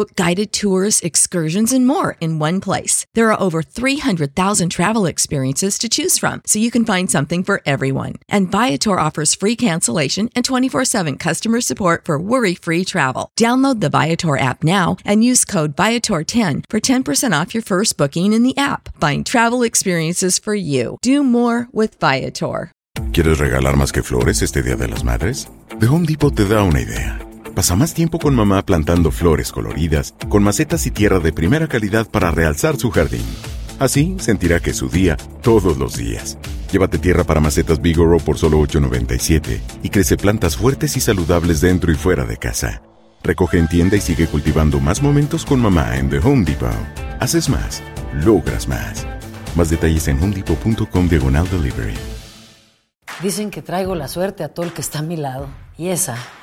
Book guided tours, excursions, and more in one place. There are over 300,000 travel experiences to choose from, so you can find something for everyone. And Viator offers free cancellation and 24 7 customer support for worry free travel. Download the Viator app now and use code Viator10 for 10% off your first booking in the app. Find travel experiences for you. Do more with Viator. ¿Quieres regalar más que flores este Día de las Madres? The Home Depot te da una idea. Pasa más tiempo con mamá plantando flores coloridas, con macetas y tierra de primera calidad para realzar su jardín. Así sentirá que es su día todos los días. Llévate tierra para macetas Bigoro por solo $8.97 y crece plantas fuertes y saludables dentro y fuera de casa. Recoge en tienda y sigue cultivando más momentos con mamá en The Home Depot. Haces más, logras más. Más detalles en homedepot.com diagonal delivery. Dicen que traigo la suerte a todo el que está a mi lado. Y esa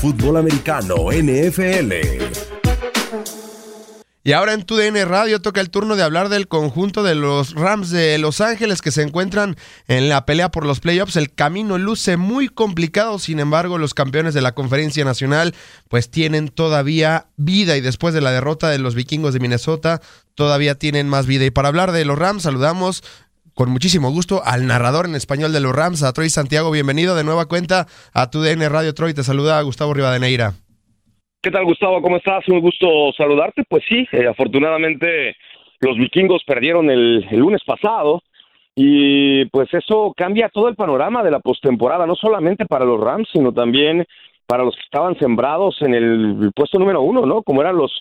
Fútbol americano, NFL. Y ahora en tu DN Radio toca el turno de hablar del conjunto de los Rams de Los Ángeles que se encuentran en la pelea por los playoffs. El camino luce muy complicado, sin embargo los campeones de la conferencia nacional pues tienen todavía vida y después de la derrota de los vikingos de Minnesota todavía tienen más vida. Y para hablar de los Rams saludamos con muchísimo gusto al narrador en español de los Rams, a Troy Santiago. Bienvenido de nueva cuenta a tu DN Radio Troy. Te saluda Gustavo Rivadeneira. ¿Qué tal, Gustavo? ¿Cómo estás? Un gusto saludarte. Pues sí, eh, afortunadamente los vikingos perdieron el, el, lunes pasado y pues eso cambia todo el panorama de la postemporada, no solamente para los Rams, sino también para los que estaban sembrados en el puesto número uno, ¿no? Como eran los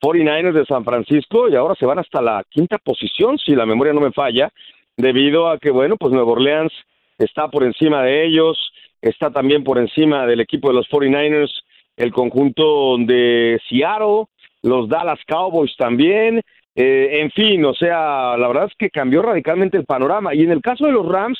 49ers de San Francisco y ahora se van hasta la quinta posición, si la memoria no me falla, debido a que, bueno, pues Nueva Orleans está por encima de ellos, está también por encima del equipo de los 49ers el conjunto de Seattle, los Dallas Cowboys también, eh, en fin, o sea, la verdad es que cambió radicalmente el panorama. Y en el caso de los Rams,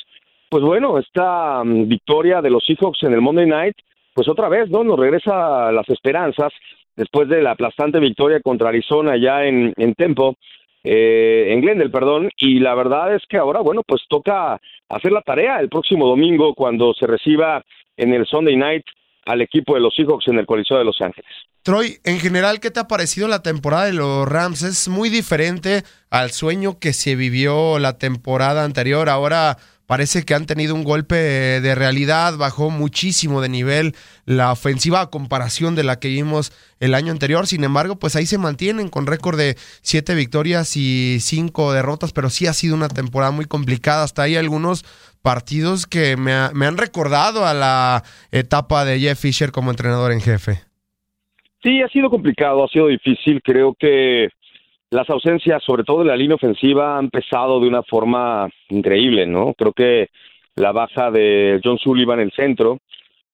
pues bueno, esta um, victoria de los Seahawks en el Monday Night, pues otra vez, ¿no? Nos regresa las esperanzas después de la aplastante victoria contra Arizona ya en, en Tempo, eh, en Glendale, perdón, y la verdad es que ahora, bueno, pues toca hacer la tarea el próximo domingo cuando se reciba en el Sunday Night al equipo de los Seahawks en el Coliseo de Los Ángeles. Troy, en general, ¿qué te ha parecido la temporada de los Rams? Es muy diferente al sueño que se vivió la temporada anterior. Ahora parece que han tenido un golpe de realidad, bajó muchísimo de nivel la ofensiva a comparación de la que vimos el año anterior. Sin embargo, pues ahí se mantienen con récord de siete victorias y cinco derrotas, pero sí ha sido una temporada muy complicada. Hasta ahí algunos partidos que me, ha, me han recordado a la etapa de Jeff Fisher como entrenador en jefe. Sí, ha sido complicado, ha sido difícil. Creo que las ausencias, sobre todo de la línea ofensiva, han pesado de una forma increíble, ¿no? Creo que la baja de John Sullivan en el centro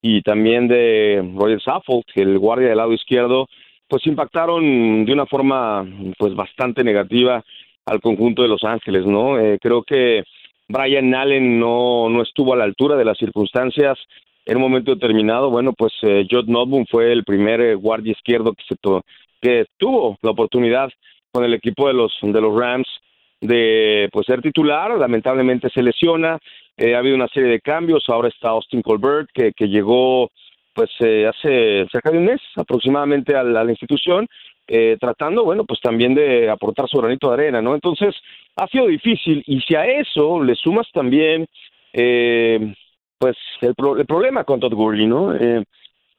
y también de Roger Saffold, el guardia del lado izquierdo, pues impactaron de una forma pues bastante negativa al conjunto de Los Ángeles, ¿no? Eh, creo que Brian Allen no, no estuvo a la altura de las circunstancias en un momento determinado. Bueno, pues eh, Notboom fue el primer eh, guardia izquierdo que se que tuvo la oportunidad con el equipo de los de los Rams de pues ser titular, lamentablemente se lesiona, eh, ha habido una serie de cambios, ahora está Austin Colbert que, que llegó pues eh, hace cerca de un mes aproximadamente a la, institución, eh, tratando, bueno, pues también de aportar su granito de arena, ¿no? Entonces, ha sido difícil y si a eso le sumas también, eh, pues el, el problema con Todd Gurley, ¿no? Eh,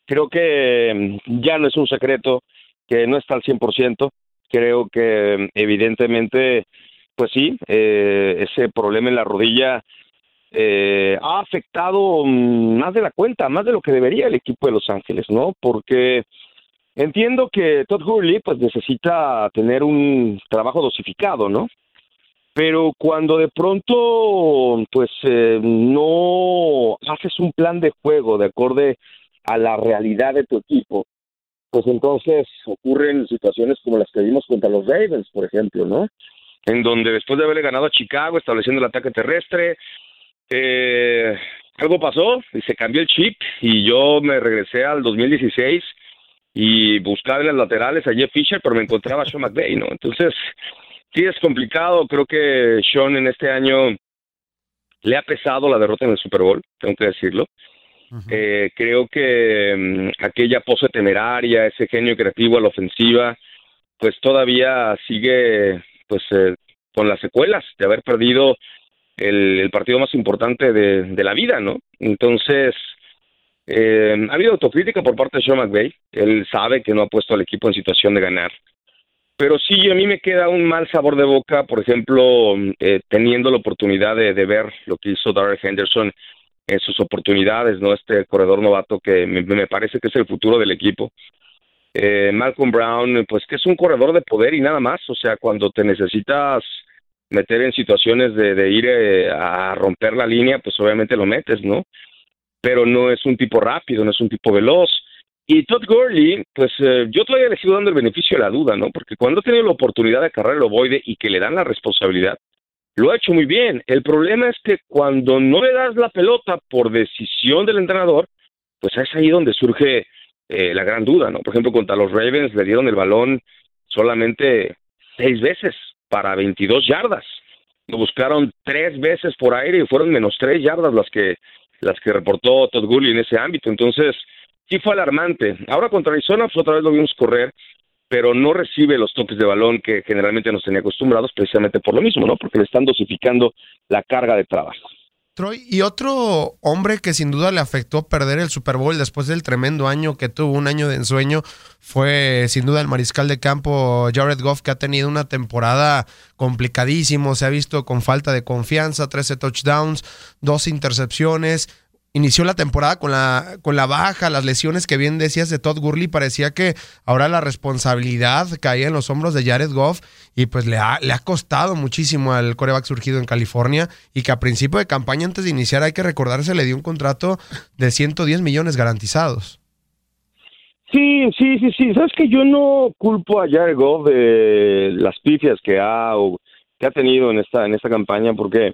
creo que mm, ya no es un secreto que no está al 100%. Creo que evidentemente, pues sí, eh, ese problema en la rodilla eh, ha afectado más de la cuenta, más de lo que debería el equipo de Los Ángeles, ¿no? Porque entiendo que Todd Gurley pues necesita tener un trabajo dosificado, ¿no? Pero cuando de pronto pues eh, no haces un plan de juego de acorde a la realidad de tu equipo, pues entonces ocurren situaciones como las que vimos contra los Ravens, por ejemplo, ¿no? En donde después de haberle ganado a Chicago, estableciendo el ataque terrestre, eh, algo pasó y se cambió el chip y yo me regresé al 2016 y buscaba en las laterales a Jeff Fisher, pero me encontraba a Sean McVay, ¿no? Entonces, sí es complicado. Creo que Sean en este año le ha pesado la derrota en el Super Bowl, tengo que decirlo. Eh, creo que mm, aquella pose temeraria, ese genio creativo a la ofensiva, pues todavía sigue pues eh, con las secuelas de haber perdido el, partido más importante de, la vida, ¿no? Entonces, eh, ha habido autocrítica por parte de Sean McVay. Él sabe que no ha puesto al equipo en situación de ganar. Pero sí, a mí me queda un mal sabor de boca, por ejemplo, eh, teniendo la oportunidad de, de, ver lo que hizo Darrell Henderson en sus oportunidades, ¿no? Este corredor novato que me, parece que es el futuro del equipo. Eh, Malcolm Brown, pues que es un corredor de poder y nada más, o sea, cuando te necesitas meter en situaciones de, de ir eh, a romper la línea, pues obviamente lo metes, ¿no? Pero no es un tipo rápido, no es un tipo veloz. Y Todd Gurley, pues eh, yo todavía le sigo dando el beneficio de la duda, ¿no? Porque cuando ha tenido la oportunidad de cargar el ovoide y que le dan la responsabilidad, lo ha hecho muy bien. El problema es que cuando no le das la pelota por decisión del entrenador, pues es ahí donde surge eh, la gran duda, ¿no? Por ejemplo, contra los Ravens le dieron el balón solamente seis veces para 22 yardas. Lo buscaron tres veces por aire y fueron menos tres yardas las que las que reportó Todd Gurley en ese ámbito. Entonces, sí fue alarmante. Ahora contra Arizona, pues otra vez lo vimos correr, pero no recibe los toques de balón que generalmente nos tenía acostumbrados precisamente por lo mismo, ¿no? Porque le están dosificando la carga de trabajo. Troy, y otro hombre que sin duda le afectó perder el Super Bowl después del tremendo año que tuvo, un año de ensueño, fue sin duda el mariscal de campo Jared Goff, que ha tenido una temporada complicadísimo, se ha visto con falta de confianza, 13 touchdowns, dos intercepciones, inició la temporada con la, con la baja, las lesiones que bien decías de Todd Gurley, parecía que ahora la responsabilidad caía en los hombros de Jared Goff y pues le ha, le ha costado muchísimo al coreback surgido en California y que a principio de campaña antes de iniciar hay que recordarse le dio un contrato de 110 millones garantizados. Sí, sí, sí, sí. Sabes que yo no culpo a Jared Goff de las pifias que ha, o, que ha tenido en esta, en esta campaña porque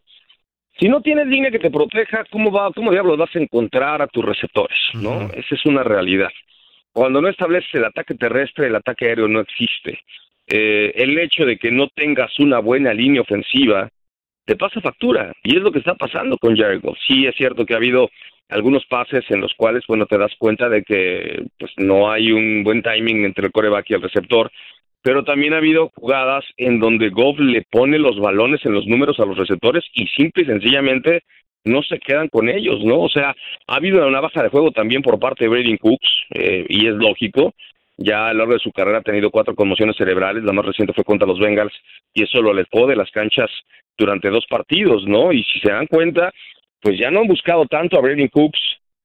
si no tienes línea que te proteja, ¿cómo va, cómo diablos vas a encontrar a tus receptores? ¿No? Uh -huh. Esa es una realidad. Cuando no estableces el ataque terrestre, el ataque aéreo no existe. Eh, el hecho de que no tengas una buena línea ofensiva te pasa factura. Y es lo que está pasando con Jared. Sí, es cierto que ha habido algunos pases en los cuales, bueno, te das cuenta de que pues no hay un buen timing entre el coreback y el receptor, pero también ha habido jugadas en donde Goff le pone los balones en los números a los receptores y simple y sencillamente no se quedan con ellos, ¿no? O sea, ha habido una baja de juego también por parte de Brady Cooks, eh, y es lógico, ya a lo largo de su carrera ha tenido cuatro conmociones cerebrales, la más reciente fue contra los Bengals, y eso lo alejó de las canchas durante dos partidos, ¿no? Y si se dan cuenta, pues ya no han buscado tanto a Brady Cooks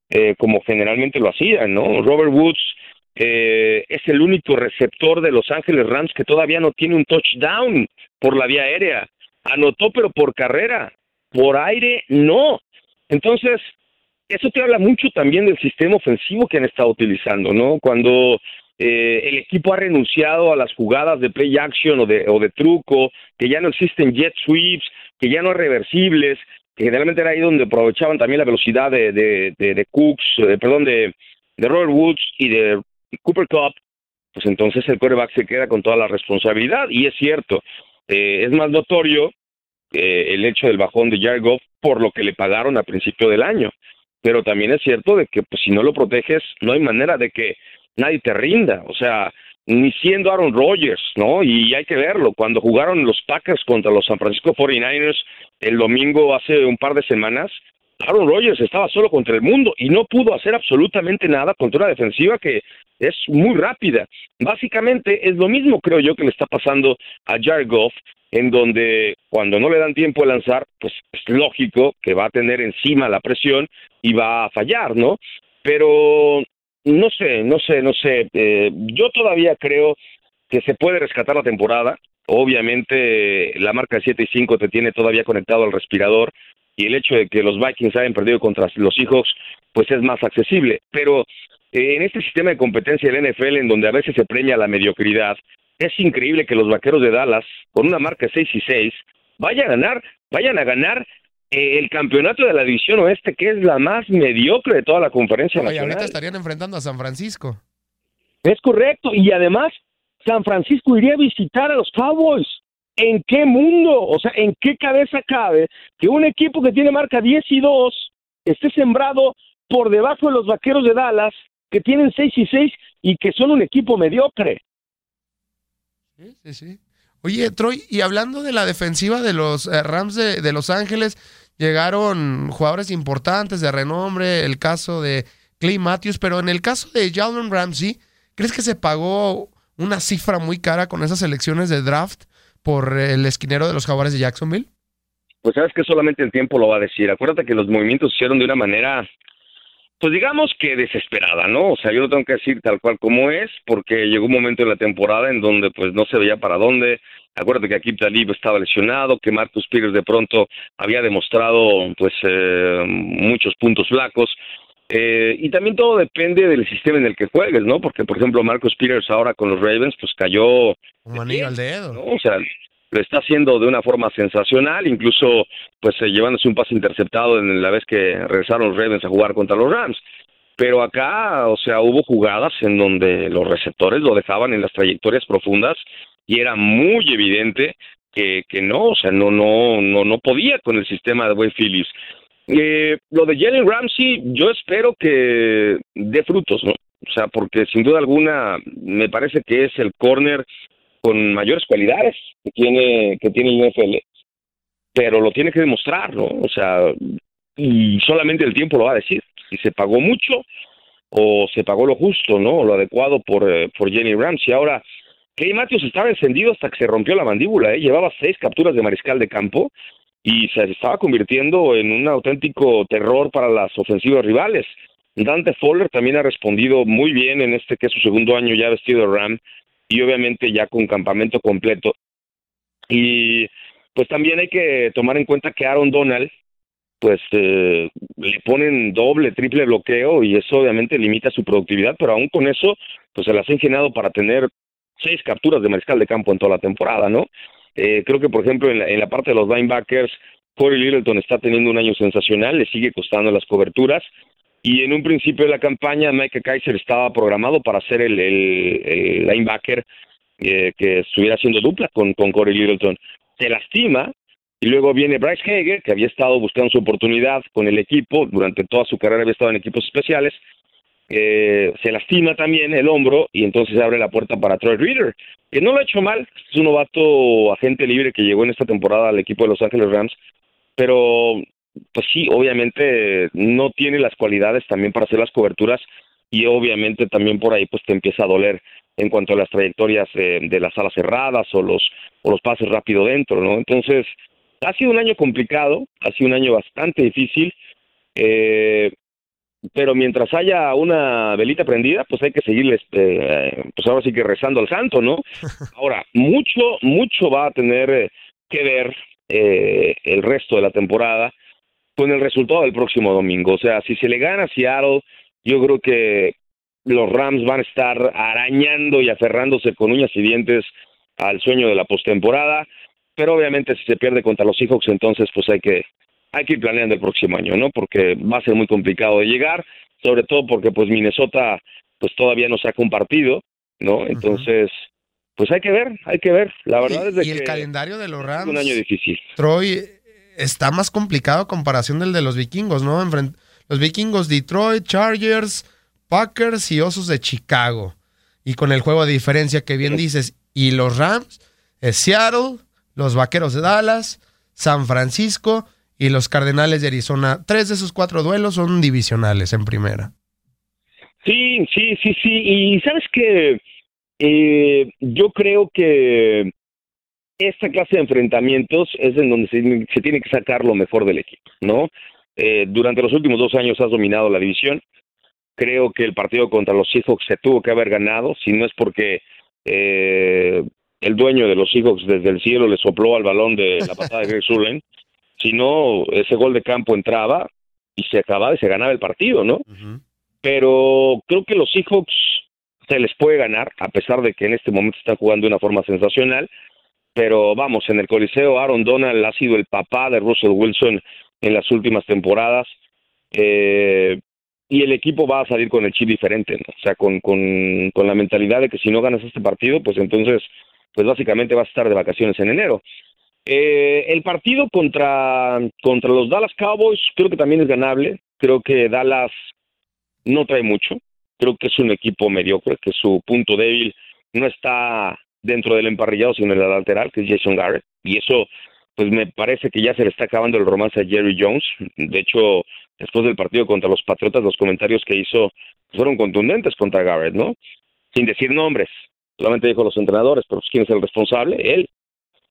eh, como generalmente lo hacían, ¿no? Robert Woods eh, es el único receptor de Los Ángeles Rams que todavía no tiene un touchdown por la vía aérea. Anotó, pero por carrera. Por aire, no. Entonces, eso te habla mucho también del sistema ofensivo que han estado utilizando, ¿no? Cuando eh, el equipo ha renunciado a las jugadas de play action o de, o de truco, que ya no existen jet sweeps, que ya no hay reversibles, que generalmente era ahí donde aprovechaban también la velocidad de, de, de, de Cooks, eh, perdón, de, de Robert Woods y de Cooper Cup, pues entonces el quarterback se queda con toda la responsabilidad. Y es cierto, eh, es más notorio eh, el hecho del bajón de Jared Goff por lo que le pagaron a principio del año. Pero también es cierto de que pues, si no lo proteges, no hay manera de que nadie te rinda. O sea, ni siendo Aaron Rodgers, ¿no? Y hay que verlo. Cuando jugaron los Packers contra los San Francisco 49ers el domingo hace un par de semanas, Aaron Rodgers estaba solo contra el mundo y no pudo hacer absolutamente nada contra una defensiva que es muy rápida. Básicamente es lo mismo, creo yo, que le está pasando a Jared Goff, en donde cuando no le dan tiempo de lanzar, pues es lógico que va a tener encima la presión y va a fallar, ¿no? Pero no sé, no sé, no sé. Eh, yo todavía creo que se puede rescatar la temporada. Obviamente la marca de 7 y 5 te tiene todavía conectado al respirador y el hecho de que los Vikings hayan perdido contra los Seahawks pues es más accesible. Pero eh, en este sistema de competencia del NFL en donde a veces se premia la mediocridad, es increíble que los Vaqueros de Dallas con una marca 6 y 6 vayan a ganar, vayan a ganar eh, el campeonato de la división oeste que es la más mediocre de toda la conferencia Oye, nacional. ahorita estarían enfrentando a San Francisco. Es correcto. Y además, San Francisco iría a visitar a los Cowboys. ¿En qué mundo? O sea, ¿en qué cabeza cabe que un equipo que tiene marca 10 y 2 esté sembrado por debajo de los vaqueros de Dallas, que tienen 6 y 6 y que son un equipo mediocre? Sí, sí, sí. Oye, Troy, y hablando de la defensiva de los eh, Rams de, Los Ángeles, llegaron jugadores importantes de renombre, el caso de Clay Matthews, pero en el caso de Jalen Ramsey, ¿crees que se pagó una cifra muy cara con esas elecciones de draft por el esquinero de los jaguares de Jacksonville? Pues sabes que solamente el tiempo lo va a decir. Acuérdate que los movimientos se hicieron de una manera, pues digamos que desesperada, ¿no? O sea, yo lo tengo que decir tal cual como es, porque llegó un momento en la temporada en donde pues no se veía para dónde. Acuérdate que Akib Talib estaba lesionado, que Marcus Peters de pronto había demostrado pues eh, muchos puntos flacos. Eh, y también todo depende del sistema en el que juegues, ¿no? Porque, por ejemplo, Marcus Peters ahora con los Ravens, pues cayó Un anillo al dedo. ¿no? O sea, lo está haciendo de una forma sensacional, incluso pues eh, llevándose un pase interceptado en la vez que regresaron los Ravens a jugar contra los Rams. Pero acá, o sea, hubo jugadas en donde los receptores lo dejaban en las trayectorias profundas y era muy evidente que, que no, o sea, no, no, no, no podía con el sistema de Wade Phillips. Eh, lo de Jalen Ramsey, yo espero que dé frutos, ¿no? O sea, porque sin duda alguna me parece que es el corner con mayores cualidades que tiene que tiene el NFL, pero lo tiene que demostrar, ¿no? O sea, y solamente el tiempo lo va a decir. Si se pagó mucho o se pagó lo justo, ¿no? O lo adecuado por, eh, por Jenny Ramsey. Ahora, Clay Matthews estaba encendido hasta que se rompió la mandíbula, ¿eh? Llevaba seis capturas de mariscal de campo y se estaba convirtiendo en un auténtico terror para las ofensivas rivales. Dante Fowler también ha respondido muy bien en este que es su segundo año ya vestido de Ram y obviamente ya con campamento completo. Y pues también hay que tomar en cuenta que Aaron Donald pues eh, le ponen doble, triple bloqueo y eso obviamente limita su productividad, pero aún con eso pues se las ha ingeniado para tener seis capturas de mariscal de campo en toda la temporada, ¿no? Eh, creo que, por ejemplo, en la, en la parte de los linebackers, Corey Littleton está teniendo un año sensacional, le sigue costando las coberturas. Y en un principio de la campaña, Mike Kaiser estaba programado para ser el, el, linebacker eh, que estuviera haciendo dupla con, con Corey Littleton. Se lastima y luego viene Bryce Hager, que había estado buscando su oportunidad con el equipo, durante toda su carrera había estado en equipos especiales. Eh, se lastima también el hombro y entonces abre la puerta para Troy Reader, que no lo ha hecho mal, es un novato agente libre que llegó en esta temporada al equipo de Los Ángeles Rams, pero pues sí, obviamente no tiene las cualidades también para hacer las coberturas y obviamente también por ahí pues te empieza a doler en cuanto a las trayectorias de las alas cerradas o los o los pases rápido dentro, ¿no? Entonces ha sido un año complicado, ha sido un año bastante difícil, eh, pero mientras haya una velita prendida, pues hay que seguirles, eh, pues ahora sí que rezando al santo, ¿no? Ahora, mucho, mucho va a tener eh, que ver eh, el resto de la temporada con el resultado del próximo domingo. O sea, si se le gana a Seattle, yo creo que los Rams van a estar arañando y aferrándose con uñas y dientes al sueño de la postemporada, pero obviamente si se pierde contra los Seahawks, entonces pues hay que hay que ir planeando el próximo año, ¿no? Porque va a ser muy complicado de llegar, sobre todo porque pues Minnesota pues todavía no se ha compartido, ¿no? Entonces, pues hay que ver, hay que ver. La verdad y, es de y que el calendario de los es Rams, un año difícil. Troy, está más complicado a comparación del de los vikingos, ¿no? Los vikingos, Detroit, Chargers, Packers y Osos de Chicago. Y con el juego de diferencia que bien dices. Y los Rams, es Seattle, los Vaqueros de Dallas, San Francisco y los Cardenales de Arizona. Tres de esos cuatro duelos son divisionales en primera. Sí, sí, sí, sí. Y sabes que eh, yo creo que esta clase de enfrentamientos es en donde se, tiene que sacar lo mejor del equipo, ¿no? Eh, durante los últimos dos años has dominado la división. Creo que el partido contra los Seahawks se tuvo que haber ganado, si no es porque eh, el dueño de los Seahawks desde el cielo le sopló al balón de la patada de Greg Sullen. Si no, ese gol de campo entraba y se acababa y se ganaba el partido, ¿no? Pero creo que los Seahawks se les puede ganar, a pesar de que en este momento están jugando de una forma sensacional. Pero vamos, en el Coliseo, Aaron Donald ha sido el papá de Russell Wilson en las últimas temporadas. Eh, y el equipo va a salir con el chip diferente, ¿no? o sea, con, con, con la mentalidad de que si no ganas este partido, pues entonces, pues básicamente vas a estar de vacaciones en enero. Eh, el partido contra, contra los Dallas Cowboys creo que también es ganable. Creo que Dallas no trae mucho. Creo que es un equipo mediocre, que su punto débil no está dentro del emparrillado, sino en el lateral, que es Jason Garrett. Y eso, pues me parece que ya se le está acabando el romance a Jerry Jones. De hecho, después del partido contra los Patriotas, los comentarios que hizo fueron contundentes contra Garrett, ¿no? Sin decir nombres. Solamente dijo los entrenadores, pero pues, ¿quién es el responsable? Él.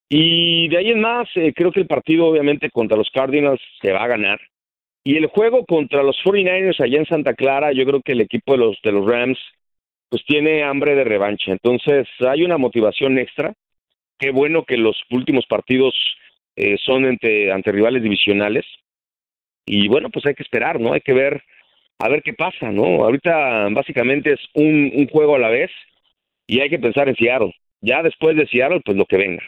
Y de ahí en más, eh, creo que el partido obviamente contra los Cardinals se va a ganar. Y el juego contra los 49ers allá en Santa Clara, yo creo que el equipo de los, de los Rams pues tiene hambre de revancha. Entonces hay una motivación extra. Qué bueno que los últimos partidos eh, son ante, ante rivales divisionales. Y bueno, pues hay que esperar, ¿no? Hay que ver, a ver qué pasa, ¿no? Ahorita básicamente es un, un juego a la vez y hay que pensar en Seattle. Ya después de Seattle, pues lo que venga.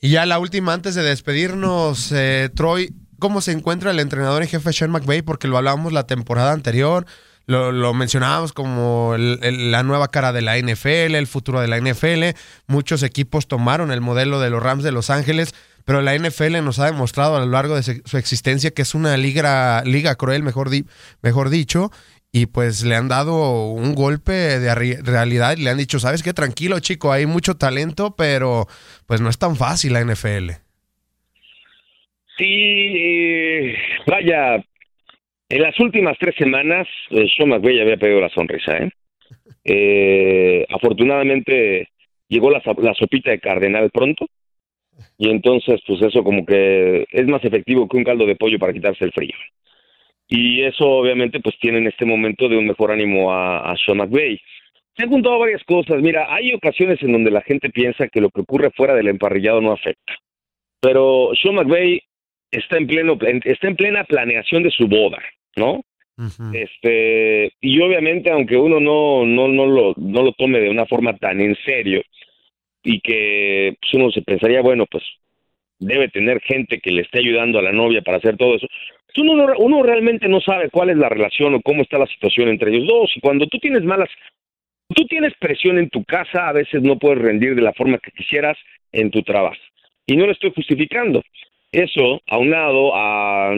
Y ya la última, antes de despedirnos, eh, Troy, ¿cómo se encuentra el entrenador en jefe Sean McVay? Porque lo hablábamos la temporada anterior, lo, mencionábamos como la nueva cara de la NFL, el futuro de la NFL. Muchos equipos tomaron el modelo de los Rams de Los Ángeles, pero la NFL nos ha demostrado a lo largo de su existencia que es una liga, liga cruel, mejor, mejor dicho, y pues le han dado un golpe de realidad y le han dicho, sabes qué, tranquilo chico, hay mucho talento, pero pues no es tan fácil la NFL. Sí, vaya, en las últimas tres semanas eh, Sean McVay había pedido la sonrisa, ¿eh? ¿eh? afortunadamente llegó la, la sopita de cardenal pronto y entonces pues eso como que es más efectivo que un caldo de pollo para quitarse el frío y eso obviamente pues tiene en este momento de un mejor ánimo a, a Sean McVay. Se han juntado varias cosas. Mira, hay ocasiones en donde la gente piensa que lo que ocurre fuera del emparrillado no afecta. Pero Sean McVay está en pleno está en plena planeación de su boda, ¿no? Este, y obviamente aunque uno no no no lo no lo tome de una forma tan en serio y que pues, uno se pensaría, bueno, pues debe tener gente que le esté ayudando a la novia para hacer todo eso uno, uno realmente no sabe cuál es la relación o cómo está la situación entre ellos dos. Y cuando tú tienes malas, tú tienes presión en tu casa, a veces no puedes rendir de la forma que quisieras en tu trabajo. Y no lo estoy justificando. Eso, aunado a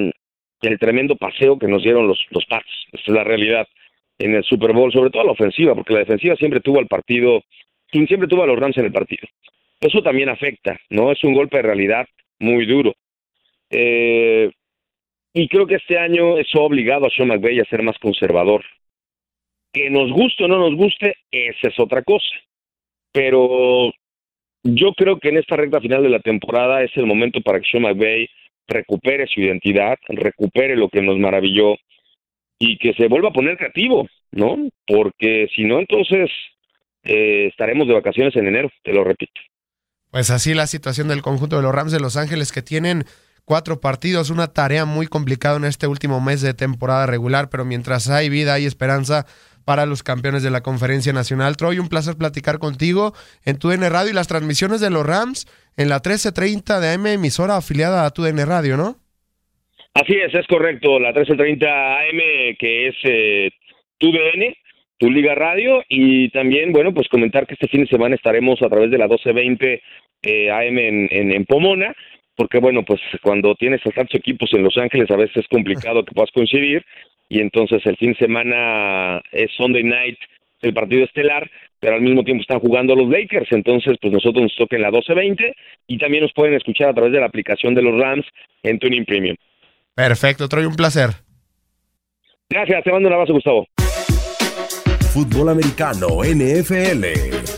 el tremendo paseo que nos dieron los, los Pats, es la realidad en el Super Bowl, sobre todo la ofensiva, porque la defensiva siempre tuvo al partido, siempre tuvo a los Rams en el partido. Eso también afecta, ¿no? Es un golpe de realidad muy duro. Eh, y creo que este año eso ha obligado a Sean McVay a ser más conservador. Que nos guste o no nos guste, esa es otra cosa. Pero yo creo que en esta recta final de la temporada es el momento para que Sean McVay recupere su identidad, recupere lo que nos maravilló y que se vuelva a poner creativo, ¿no? Porque si no, entonces eh, estaremos de vacaciones en enero, te lo repito. Pues así la situación del conjunto de los Rams de Los Ángeles que tienen cuatro partidos, una tarea muy complicada en este último mes de temporada regular, pero mientras hay vida, hay esperanza para los campeones de la Conferencia Nacional. Troy, un placer platicar contigo en tu DN Radio y las transmisiones de los Rams en la 1330 de AM, emisora afiliada a tu DN Radio, ¿no? Así es, es correcto, la 1330 AM, que es eh, tu DN, tu Liga Radio, y también, bueno, pues comentar que este fin de semana estaremos a través de la 1220 eh, AM en Pomona, porque bueno, pues cuando tienes a tantos equipos en Los Ángeles a veces es complicado que puedas coincidir y entonces el fin de semana es Sunday night el partido estelar, pero al mismo tiempo están jugando los Lakers, entonces pues nosotros nos toca en la 12.20 y también nos pueden escuchar a través de la aplicación de los Rams en Tuning Premium. Perfecto, Troy, un placer. Gracias, te mando un abrazo, Gustavo. Fútbol americano, NFL